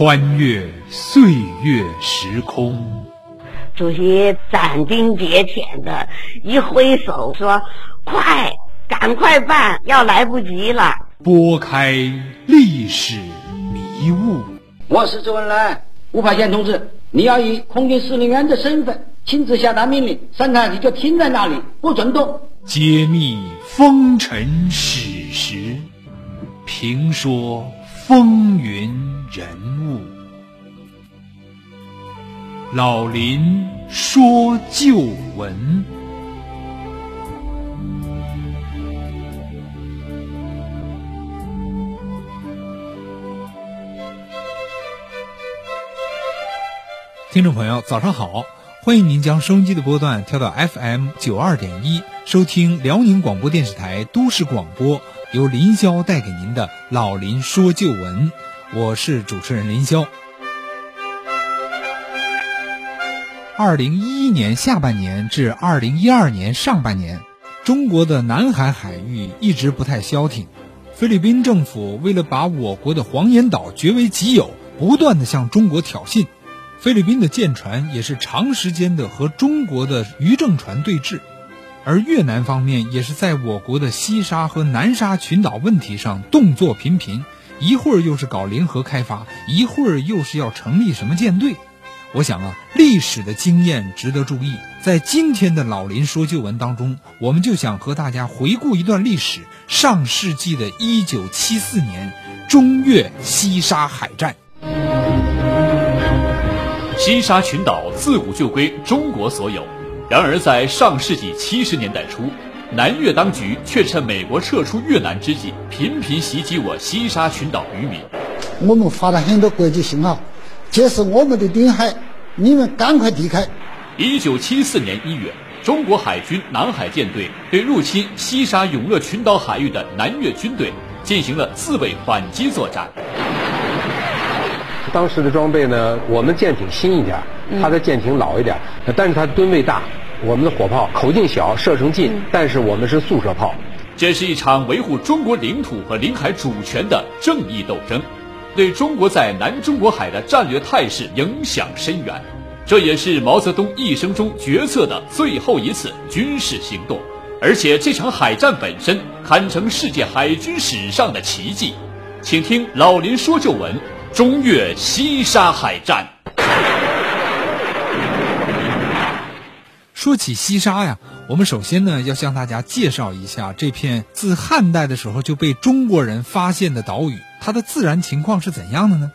穿越岁月时空。主席斩钉截铁的一挥手说：“快，赶快办，要来不及了。”拨开历史迷雾。我是周恩来，吴法宪同志，你要以空军司令员的身份亲自下达命令，三台就停在那里，不准动。揭秘风尘史实，评说风云人物。老林说旧闻。听众朋友，早上好！欢迎您将收音机的波段调到 FM 九二点一，收听辽宁广播电视台都市广播，由林霄带给您的《老林说旧闻》，我是主持人林霄。二零一一年下半年至二零一二年上半年，中国的南海海域一直不太消停。菲律宾政府为了把我国的黄岩岛据为己有，不断的向中国挑衅。菲律宾的舰船也是长时间的和中国的渔政船对峙，而越南方面也是在我国的西沙和南沙群岛问题上动作频频，一会儿又是搞联合开发，一会儿又是要成立什么舰队。我想啊，历史的经验值得注意。在今天的老林说旧闻当中，我们就想和大家回顾一段历史：上世纪的一九七四年，中越西沙海战。西沙群岛自古就归中国所有，然而在上世纪七十年代初，南越当局却趁美国撤出越南之际，频频袭击我西沙群岛渔民。我们发了很多国际信号，这是我们的领海，你们赶快离开。一九七四年一月，中国海军南海舰队对入侵西沙永乐群岛海域的南越军队进行了自卫反击作战。当时的装备呢，我们舰艇新一点，它的舰艇老一点，但是它吨位大。我们的火炮口径小，射程近，但是我们是速射炮。这是一场维护中国领土和领海主权的正义斗争，对中国在南中国海的战略态势影响深远。这也是毛泽东一生中决策的最后一次军事行动，而且这场海战本身堪称世界海军史上的奇迹。请听老林说旧闻。中越西沙海战。说起西沙呀，我们首先呢要向大家介绍一下这片自汉代的时候就被中国人发现的岛屿，它的自然情况是怎样的呢？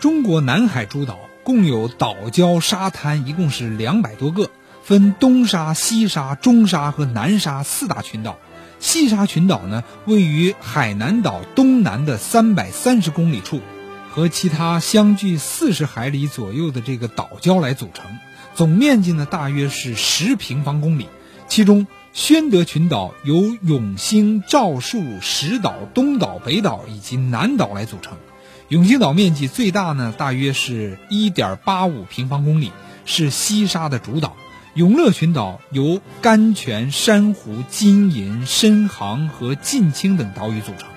中国南海诸岛共有岛礁沙滩，一共是两百多个，分东沙、西沙、中沙和南沙四大群岛。西沙群岛呢，位于海南岛东南的三百三十公里处。和其他相距四十海里左右的这个岛礁来组成，总面积呢大约是十平方公里。其中，宣德群岛由永兴、赵树、石岛、东岛、北岛以及南岛来组成。永兴岛面积最大呢，大约是一点八五平方公里，是西沙的主岛。永乐群岛由甘泉、珊瑚、金银、深航和近清等岛屿组成。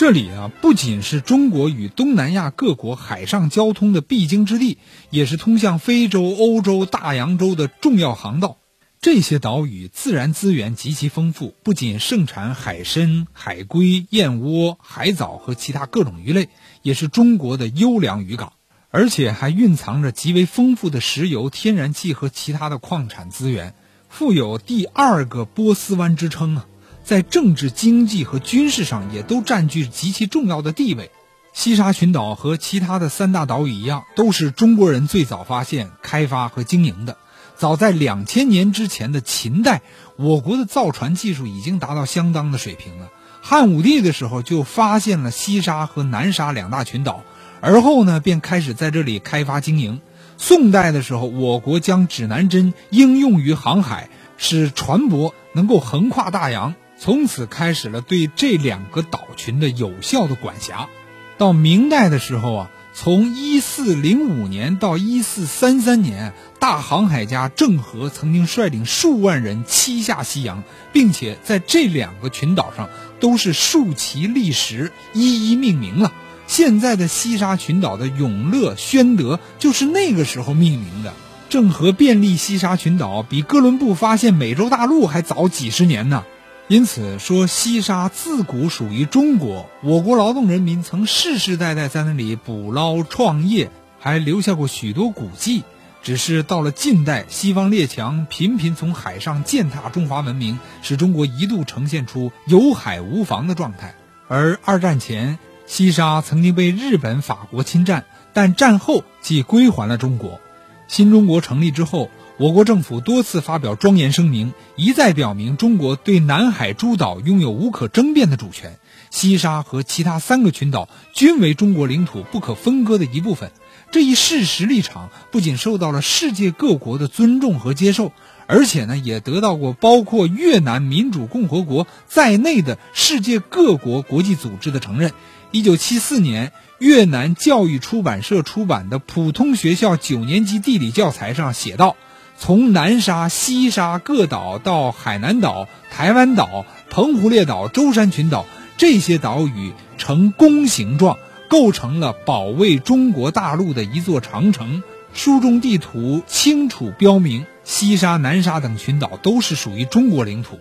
这里啊，不仅是中国与东南亚各国海上交通的必经之地，也是通向非洲、欧洲、大洋洲的重要航道。这些岛屿自然资源极其丰富，不仅盛产海参、海龟、燕窝、海藻和其他各种鱼类，也是中国的优良渔港，而且还蕴藏着极为丰富的石油、天然气和其他的矿产资源，富有“第二个波斯湾”之称啊。在政治、经济和军事上也都占据极其重要的地位。西沙群岛和其他的三大岛屿一样，都是中国人最早发现、开发和经营的。早在两千年之前的秦代，我国的造船技术已经达到相当的水平了。汉武帝的时候就发现了西沙和南沙两大群岛，而后呢便开始在这里开发经营。宋代的时候，我国将指南针应用于航海，使船舶能够横跨大洋。从此开始了对这两个岛群的有效的管辖。到明代的时候啊，从一四零五年到一四三三年，大航海家郑和曾经率领数万人七下西洋，并且在这两个群岛上都是竖旗立石，一一命名了。现在的西沙群岛的永乐、宣德就是那个时候命名的。郑和便利西沙群岛比哥伦布发现美洲大陆还早几十年呢。因此说，西沙自古属于中国，我国劳动人民曾世世代代在那里捕捞创业，还留下过许多古迹。只是到了近代，西方列强频频从海上践踏中华文明，使中国一度呈现出有海无防的状态。而二战前，西沙曾经被日本、法国侵占，但战后即归还了中国。新中国成立之后，我国政府多次发表庄严声明，一再表明中国对南海诸岛拥有无可争辩的主权，西沙和其他三个群岛均为中国领土不可分割的一部分。这一事实立场不仅受到了世界各国的尊重和接受，而且呢，也得到过包括越南民主共和国在内的世界各国国际组织的承认。一九七四年，越南教育出版社出版的普通学校九年级地理教材上写道：从南沙、西沙各岛到海南岛、台湾岛、澎湖列岛、舟山群岛，这些岛屿呈弓形状，构成了保卫中国大陆的一座长城。书中地图清楚标明，西沙、南沙等群岛都是属于中国领土。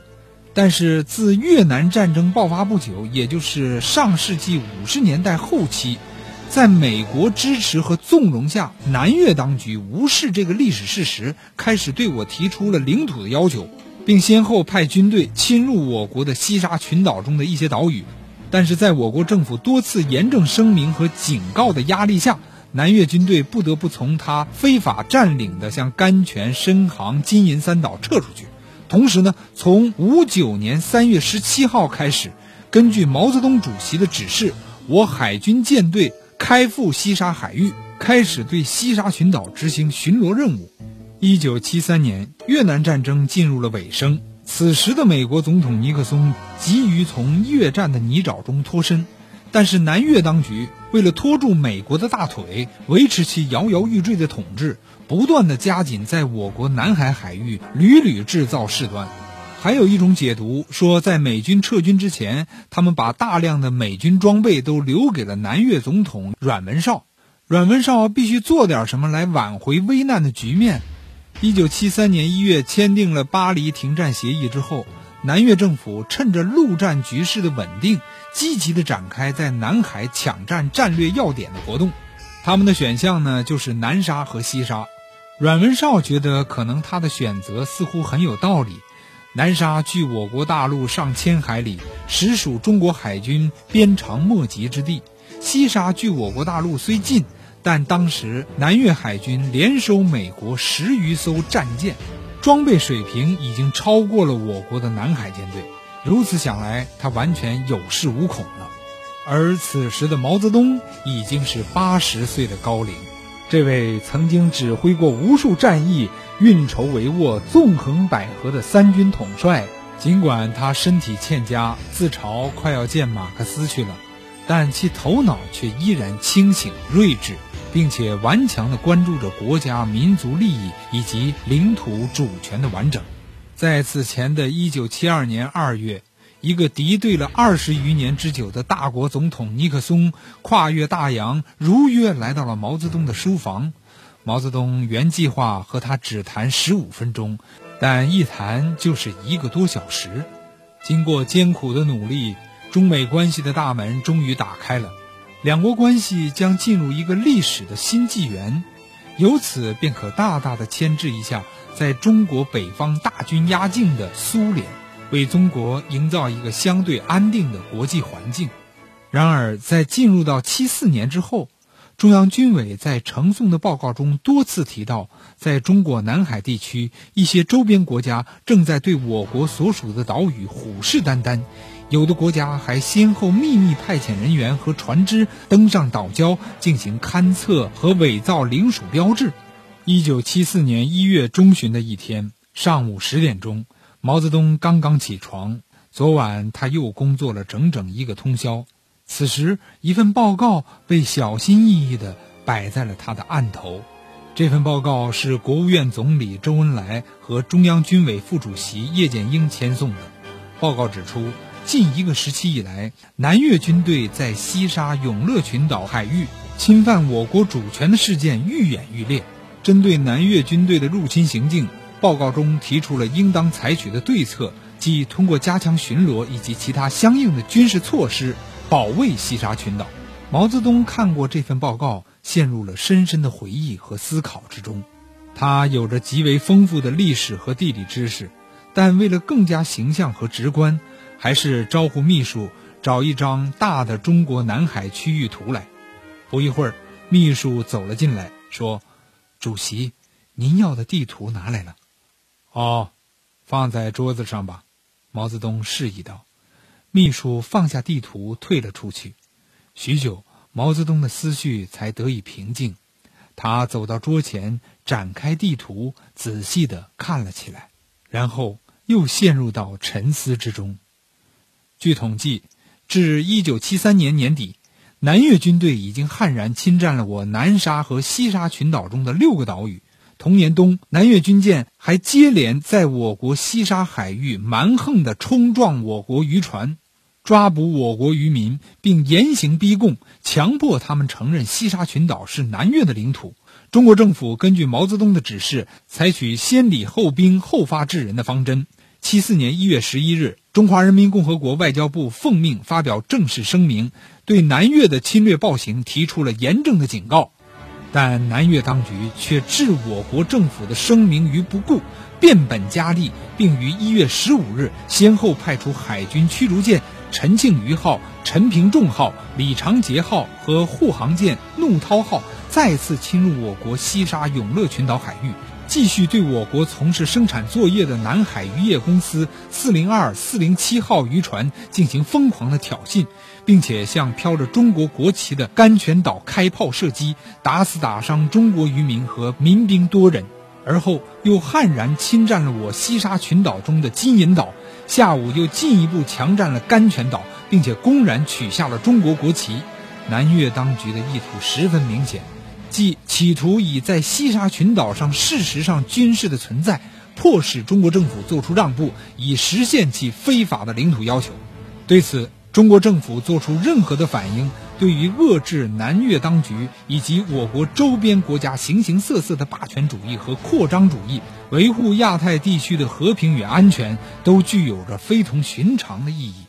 但是自越南战争爆发不久，也就是上世纪五十年代后期，在美国支持和纵容下，南越当局无视这个历史事实，开始对我提出了领土的要求，并先后派军队侵入我国的西沙群岛中的一些岛屿。但是在我国政府多次严正声明和警告的压力下，南越军队不得不从他非法占领的像甘泉、深航、金银三岛撤出去。同时呢，从五九年三月十七号开始，根据毛泽东主席的指示，我海军舰队开赴西沙海域，开始对西沙群岛执行巡逻任务。一九七三年，越南战争进入了尾声，此时的美国总统尼克松急于从越战的泥沼中脱身，但是南越当局为了拖住美国的大腿，维持其摇摇欲坠的统治。不断的加紧在我国南海海域屡屡制造事端，还有一种解读说，在美军撤军之前，他们把大量的美军装备都留给了南越总统阮文绍。阮文绍必须做点什么来挽回危难的局面。一九七三年一月签订了巴黎停战协议之后，南越政府趁着陆战局势的稳定，积极的展开在南海抢占战略要点的活动。他们的选项呢，就是南沙和西沙。阮文绍觉得，可能他的选择似乎很有道理。南沙距我国大陆上千海里，实属中国海军鞭长莫及之地；西沙距我国大陆虽近，但当时南越海军连收美国十余艘战舰，装备水平已经超过了我国的南海舰队。如此想来，他完全有恃无恐了。而此时的毛泽东已经是八十岁的高龄。这位曾经指挥过无数战役、运筹帷幄、纵横捭阖的三军统帅，尽管他身体欠佳，自嘲快要见马克思去了，但其头脑却依然清醒睿智，并且顽强地关注着国家民族利益以及领土主权的完整。在此前的一九七二年二月。一个敌对了二十余年之久的大国总统尼克松跨越大洋，如约来到了毛泽东的书房。毛泽东原计划和他只谈十五分钟，但一谈就是一个多小时。经过艰苦的努力，中美关系的大门终于打开了，两国关系将进入一个历史的新纪元，由此便可大大的牵制一下在中国北方大军压境的苏联。为中国营造一个相对安定的国际环境。然而，在进入到七四年之后，中央军委在呈送的报告中多次提到，在中国南海地区，一些周边国家正在对我国所属的岛屿虎视眈眈，有的国家还先后秘密派遣人员和船只登上岛礁进行勘测和伪造领属标志。一九七四年一月中旬的一天上午十点钟。毛泽东刚刚起床，昨晚他又工作了整整一个通宵。此时，一份报告被小心翼翼地摆在了他的案头。这份报告是国务院总理周恩来和中央军委副主席叶剑英签送的。报告指出，近一个时期以来，南越军队在西沙永乐群岛海域侵犯我国主权的事件愈演愈烈。针对南越军队的入侵行径，报告中提出了应当采取的对策，即通过加强巡逻以及其他相应的军事措施保卫西沙群岛。毛泽东看过这份报告，陷入了深深的回忆和思考之中。他有着极为丰富的历史和地理知识，但为了更加形象和直观，还是招呼秘书找一张大的中国南海区域图来。不一会儿，秘书走了进来，说。主席，您要的地图拿来了。哦，放在桌子上吧。毛泽东示意道。秘书放下地图，退了出去。许久，毛泽东的思绪才得以平静。他走到桌前，展开地图，仔细的看了起来，然后又陷入到沉思之中。据统计，至一九七三年年底。南越军队已经悍然侵占了我南沙和西沙群岛中的六个岛屿。同年冬，南越军舰还接连在我国西沙海域蛮横地冲撞我国渔船，抓捕我国渔民，并严刑逼供，强迫他们承认西沙群岛是南越的领土。中国政府根据毛泽东的指示，采取先礼后兵后发制人的方针。七四年一月十一日，中华人民共和国外交部奉命发表正式声明。对南越的侵略暴行提出了严正的警告，但南越当局却置我国政府的声明于不顾，变本加厉，并于一月十五日先后派出海军驱逐舰“陈庆余号”、“陈平仲号”、“李长杰号”和护航舰“怒涛号”再次侵入我国西沙永乐群岛海域。继续对我国从事生产作业的南海渔业公司四零二、四零七号渔船进行疯狂的挑衅，并且向飘着中国国旗的甘泉岛开炮射击，打死打伤中国渔民和民兵多人。而后又悍然侵占了我西沙群岛中的金银岛，下午又进一步强占了甘泉岛，并且公然取下了中国国旗。南越当局的意图十分明显。即企图以在西沙群岛上事实上军事的存在，迫使中国政府做出让步，以实现其非法的领土要求。对此，中国政府做出任何的反应，对于遏制南越当局以及我国周边国家形形色色的霸权主义和扩张主义，维护亚太地区的和平与安全，都具有着非同寻常的意义。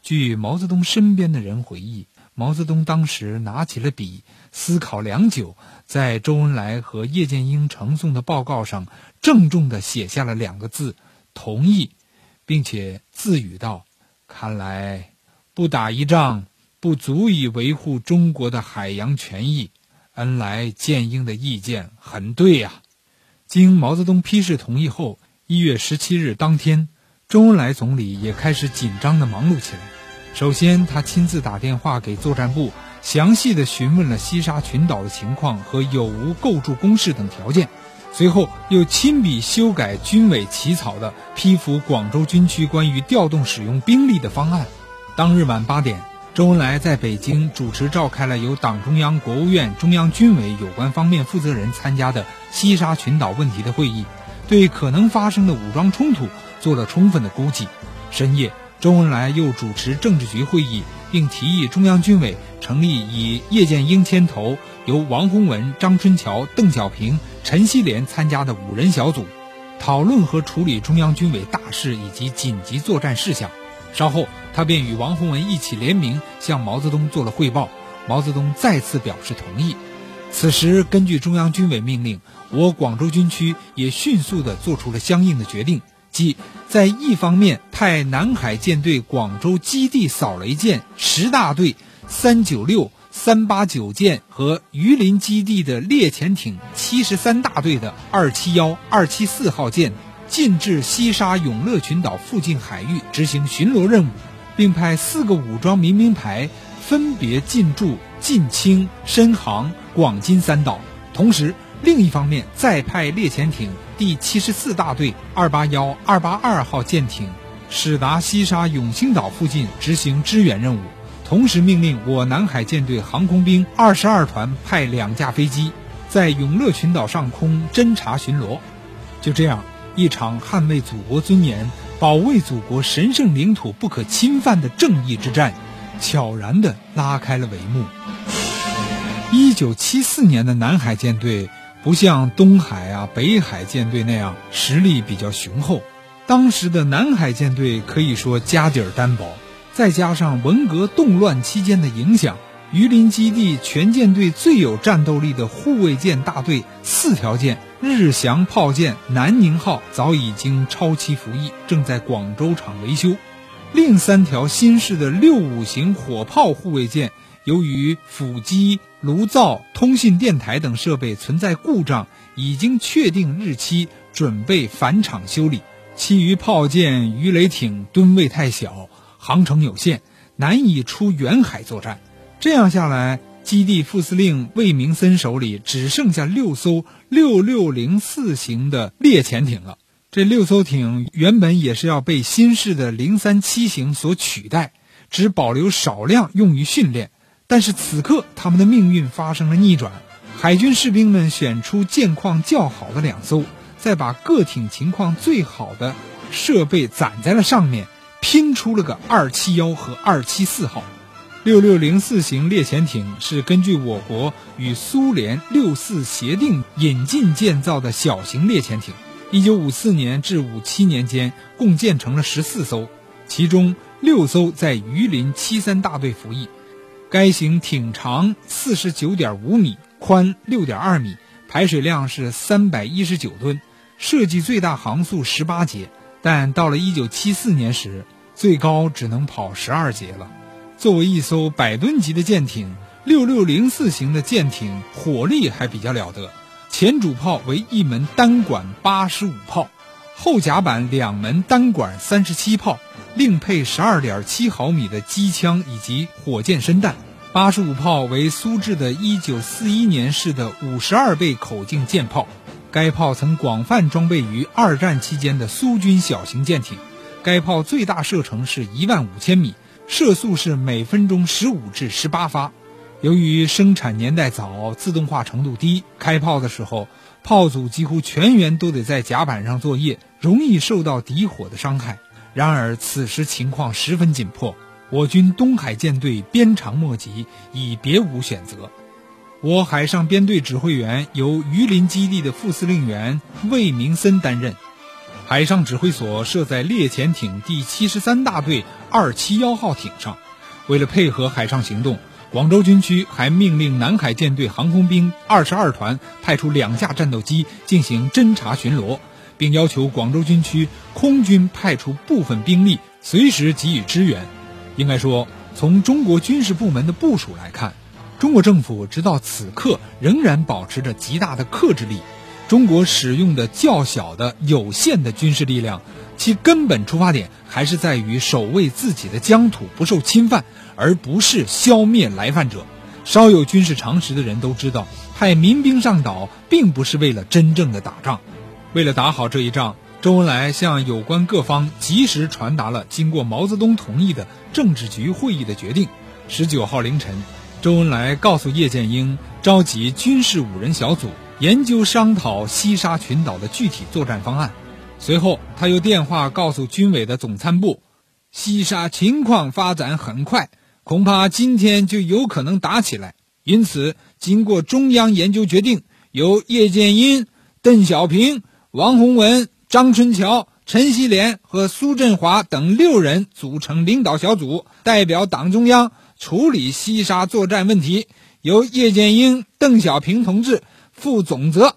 据毛泽东身边的人回忆。毛泽东当时拿起了笔，思考良久，在周恩来和叶剑英呈送的报告上郑重地写下了两个字：“同意”，并且自语道：“看来不打一仗不足以维护中国的海洋权益。恩来、剑英的意见很对呀。”经毛泽东批示同意后，一月十七日当天，周恩来总理也开始紧张地忙碌起来。首先，他亲自打电话给作战部，详细的询问了西沙群岛的情况和有无构筑工事等条件。随后，又亲笔修改军委起草的批复广州军区关于调动使用兵力的方案。当日晚八点，周恩来在北京主持召开了由党中央、国务院、中央军委有关方面负责人参加的西沙群岛问题的会议，对可能发生的武装冲突做了充分的估计。深夜。周恩来又主持政治局会议，并提议中央军委成立以叶剑英牵头、由王洪文、张春桥、邓小平、陈锡联参加的五人小组，讨论和处理中央军委大事以及紧急作战事项。稍后，他便与王洪文一起联名向毛泽东做了汇报。毛泽东再次表示同意。此时，根据中央军委命令，我广州军区也迅速地做出了相应的决定。即在一方面派南海舰队广州基地扫雷舰十大队、三九六、三八九舰和榆林基地的猎潜艇七十三大队的二七幺、二七四号舰进至西沙永乐群岛附近海域执行巡逻任务，并派四个武装民兵排分别进驻晋清、深航、广金三岛，同时。另一方面，再派猎潜艇第七十四大队二八幺、二八二号舰艇驶达西沙永兴岛附近执行支援任务，同时命令我南海舰队航空兵二十二团派两架飞机在永乐群岛上空侦察巡逻。就这样，一场捍卫祖国尊严、保卫祖国神圣领土不可侵犯的正义之战，悄然地拉开了帷幕。一九七四年的南海舰队不像东海啊、北海舰队那样实力比较雄厚，当时的南海舰队可以说家底儿单薄，再加上文革动乱期间的影响。榆林基地全舰队最有战斗力的护卫舰大队四条舰日翔炮舰南宁号早已经超期服役，正在广州厂维修。另三条新式的六五型火炮护卫舰，由于辅机、炉灶、通信电台等设备存在故障，已经确定日期，准备返厂修理。其余炮舰、鱼雷艇吨位太小，航程有限，难以出远海作战。这样下来，基地副司令魏明森手里只剩下六艘六六零四型的猎潜艇了。这六艘艇原本也是要被新式的零三七型所取代，只保留少量用于训练。但是此刻，他们的命运发生了逆转。海军士兵们选出舰况较好的两艘，再把各艇情况最好的设备攒在了上面，拼出了个二七幺和二七四号。六六零四型猎潜艇是根据我国与苏联六四协定引进建造的小型猎潜艇。一九五四年至五七年间，共建成了十四艘，其中六艘在榆林七三大队服役。该型艇长四十九点五米，宽六点二米，排水量是三百一十九吨，设计最大航速十八节，但到了一九七四年时，最高只能跑十二节了。作为一艘百吨级的舰艇，六六零四型的舰艇火力还比较了得。前主炮为一门单管八十五炮，后甲板两门单管三十七炮，另配十二点七毫米的机枪以及火箭身弹。八十五炮为苏制的一九四一年式的五十二倍口径舰炮，该炮曾广泛装备于二战期间的苏军小型舰艇。该炮最大射程是一万五千米。射速是每分钟十五至十八发。由于生产年代早，自动化程度低，开炮的时候，炮组几乎全员都得在甲板上作业，容易受到敌火的伤害。然而此时情况十分紧迫，我军东海舰队鞭长莫及，已别无选择。我海上编队指挥员由榆林基地的副司令员魏明森担任。海上指挥所设在猎潜艇第七十三大队二七幺号艇上。为了配合海上行动，广州军区还命令南海舰队航空兵二十二团派出两架战斗机进行侦察巡逻，并要求广州军区空军派出部分兵力随时给予支援。应该说，从中国军事部门的部署来看，中国政府直到此刻仍然保持着极大的克制力。中国使用的较小的有限的军事力量，其根本出发点还是在于守卫自己的疆土不受侵犯，而不是消灭来犯者。稍有军事常识的人都知道，派民兵上岛并不是为了真正的打仗。为了打好这一仗，周恩来向有关各方及时传达了经过毛泽东同意的政治局会议的决定。十九号凌晨，周恩来告诉叶剑英，召集军事五人小组。研究商讨西沙群岛的具体作战方案。随后，他又电话告诉军委的总参部，西沙情况发展很快，恐怕今天就有可能打起来。因此，经过中央研究决定，由叶剑英、邓小平、王洪文、张春桥、陈锡联和苏振华等六人组成领导小组，代表党中央处理西沙作战问题。由叶剑英、邓小平同志。负总责。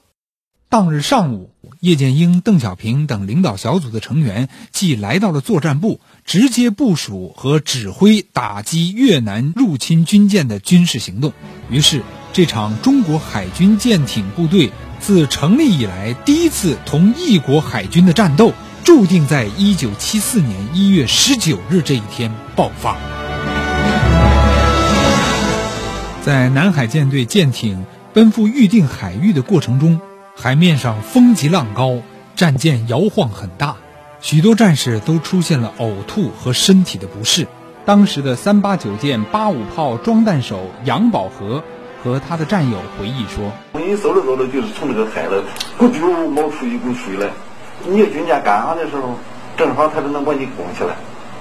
当日上午，叶剑英、邓小平等领导小组的成员即来到了作战部，直接部署和指挥打击越南入侵军舰的军事行动。于是，这场中国海军舰艇部队自成立以来第一次同异国海军的战斗，注定在一九七四年一月十九日这一天爆发。在南海舰队舰艇。奔赴预定海域的过程中，海面上风急浪高，战舰摇晃很大，许多战士都出现了呕吐和身体的不适。当时的三八九舰八五炮装弹手杨宝和和他的战友回忆说：“我一走着走着，就是从那个海了，咕嘟冒出一股水来。你军舰赶上的时候，正好他就能把你拱起来，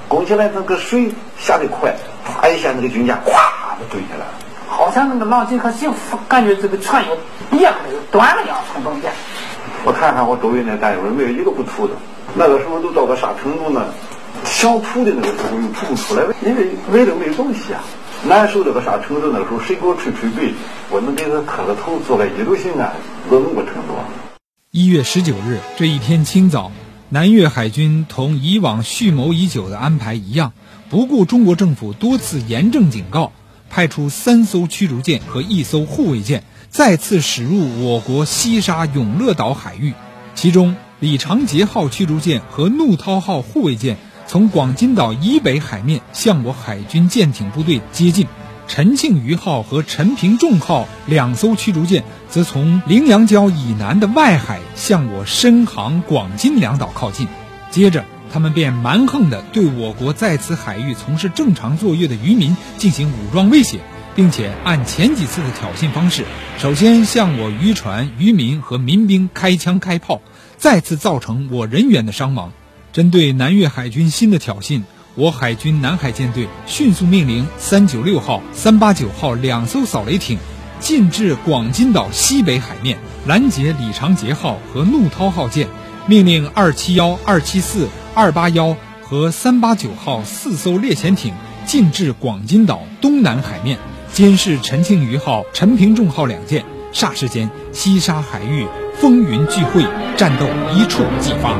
拱起来那个水下的快，啪一下那个军舰咵就坠下来了。好像那个浪金和幸福，感觉这个船又裂开了，又断了一样，从中间。我看看我周围那战友没有一个不吐的。那个时候都到个啥程度呢？想吐的那个时候又吐不出来，因为胃里没有东西啊。难受到个啥程度？那个时候谁给我吹吹背，我能给他磕个头，做个一路性安，到那个程度。一月十九日这一天清早，南越海军同以往蓄谋已久的安排一样，不顾中国政府多次严正警告。派出三艘驱逐舰和一艘护卫舰，再次驶入我国西沙永乐岛海域。其中，李长杰号驱逐舰和怒涛号护卫舰从广金岛以北海面向我海军舰艇部队接近；陈庆余号和陈平仲号两艘驱逐舰则从羚羊礁以南的外海向我深航广金两岛靠近。接着，他们便蛮横地对我国在此海域从事正常作业的渔民进行武装威胁，并且按前几次的挑衅方式，首先向我渔船、渔民和民兵开枪开炮，再次造成我人员的伤亡。针对南越海军新的挑衅，我海军南海舰队迅速命令三九六号、三八九号两艘扫雷艇进至广金岛西北海面，拦截李长杰号和怒涛号舰。命令二七幺、二七四、二八幺和三八九号四艘猎潜艇进至广金岛东南海面，监视陈庆余号、陈平仲号两舰。霎时间，西沙海域风云聚会，战斗一触即发。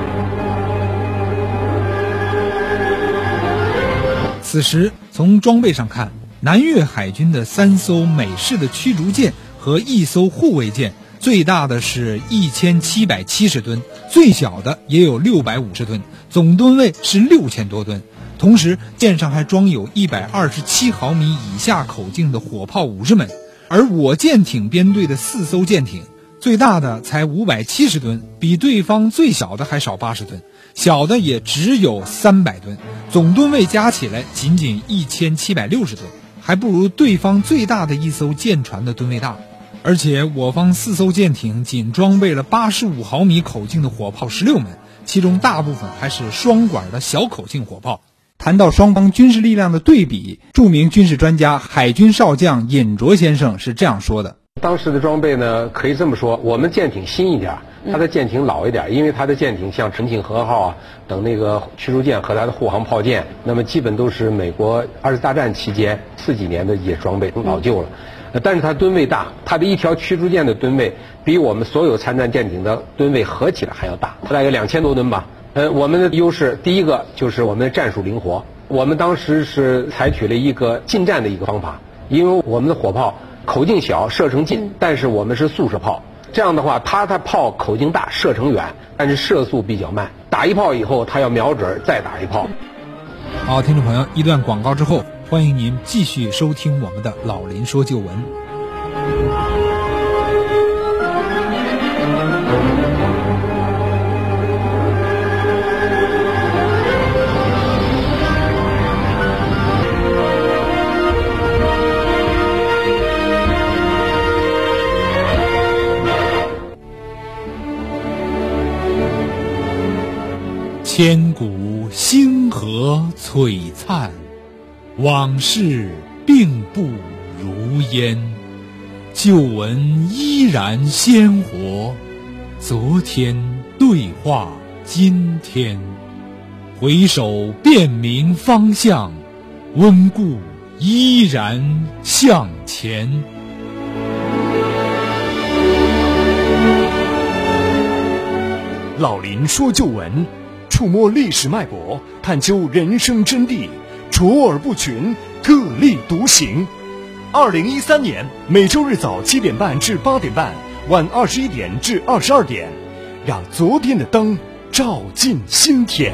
此时，从装备上看，南越海军的三艘美式的驱逐舰和一艘护卫舰。最大的是一千七百七十吨，最小的也有六百五十吨，总吨位是六千多吨。同时，舰上还装有一百二十七毫米以下口径的火炮五十门。而我舰艇编队的四艘舰艇，最大的才五百七十吨，比对方最小的还少八十吨，小的也只有三百吨，总吨位加起来仅仅一千七百六十吨，还不如对方最大的一艘舰船的吨位大。而且我方四艘舰艇仅装备了八十五毫米口径的火炮十六门，其中大部分还是双管的小口径火炮。谈到双方军事力量的对比，著名军事专家海军少将尹卓先生是这样说的：当时的装备呢，可以这么说，我们舰艇新一点，它的舰艇老一点，因为它的舰艇像陈庆和号啊等那个驱逐舰和它的护航炮舰，那么基本都是美国二次大战期间四几年的一些装备，都老旧了。但是它吨位大，它的一条驱逐舰的吨位比我们所有参战舰艇的吨位合起来还要大，它大概两千多吨吧。呃，我们的优势第一个就是我们的战术灵活。我们当时是采取了一个近战的一个方法，因为我们的火炮口径小，射程近，但是我们是速射炮。这样的话，它的炮口径大，射程远，但是射速比较慢。打一炮以后，它要瞄准再打一炮。好，听众朋友，一段广告之后。欢迎您继续收听我们的老林说旧闻。千古星河璀璨。往事并不如烟，旧闻依然鲜活。昨天对话今天，回首辨明方向，温故依然向前。老林说旧闻，触摸历史脉搏，探究人生真谛。卓尔不群，特立独行。二零一三年每周日早七点半至八点半，晚二十一点至二十二点，让昨天的灯照进心田。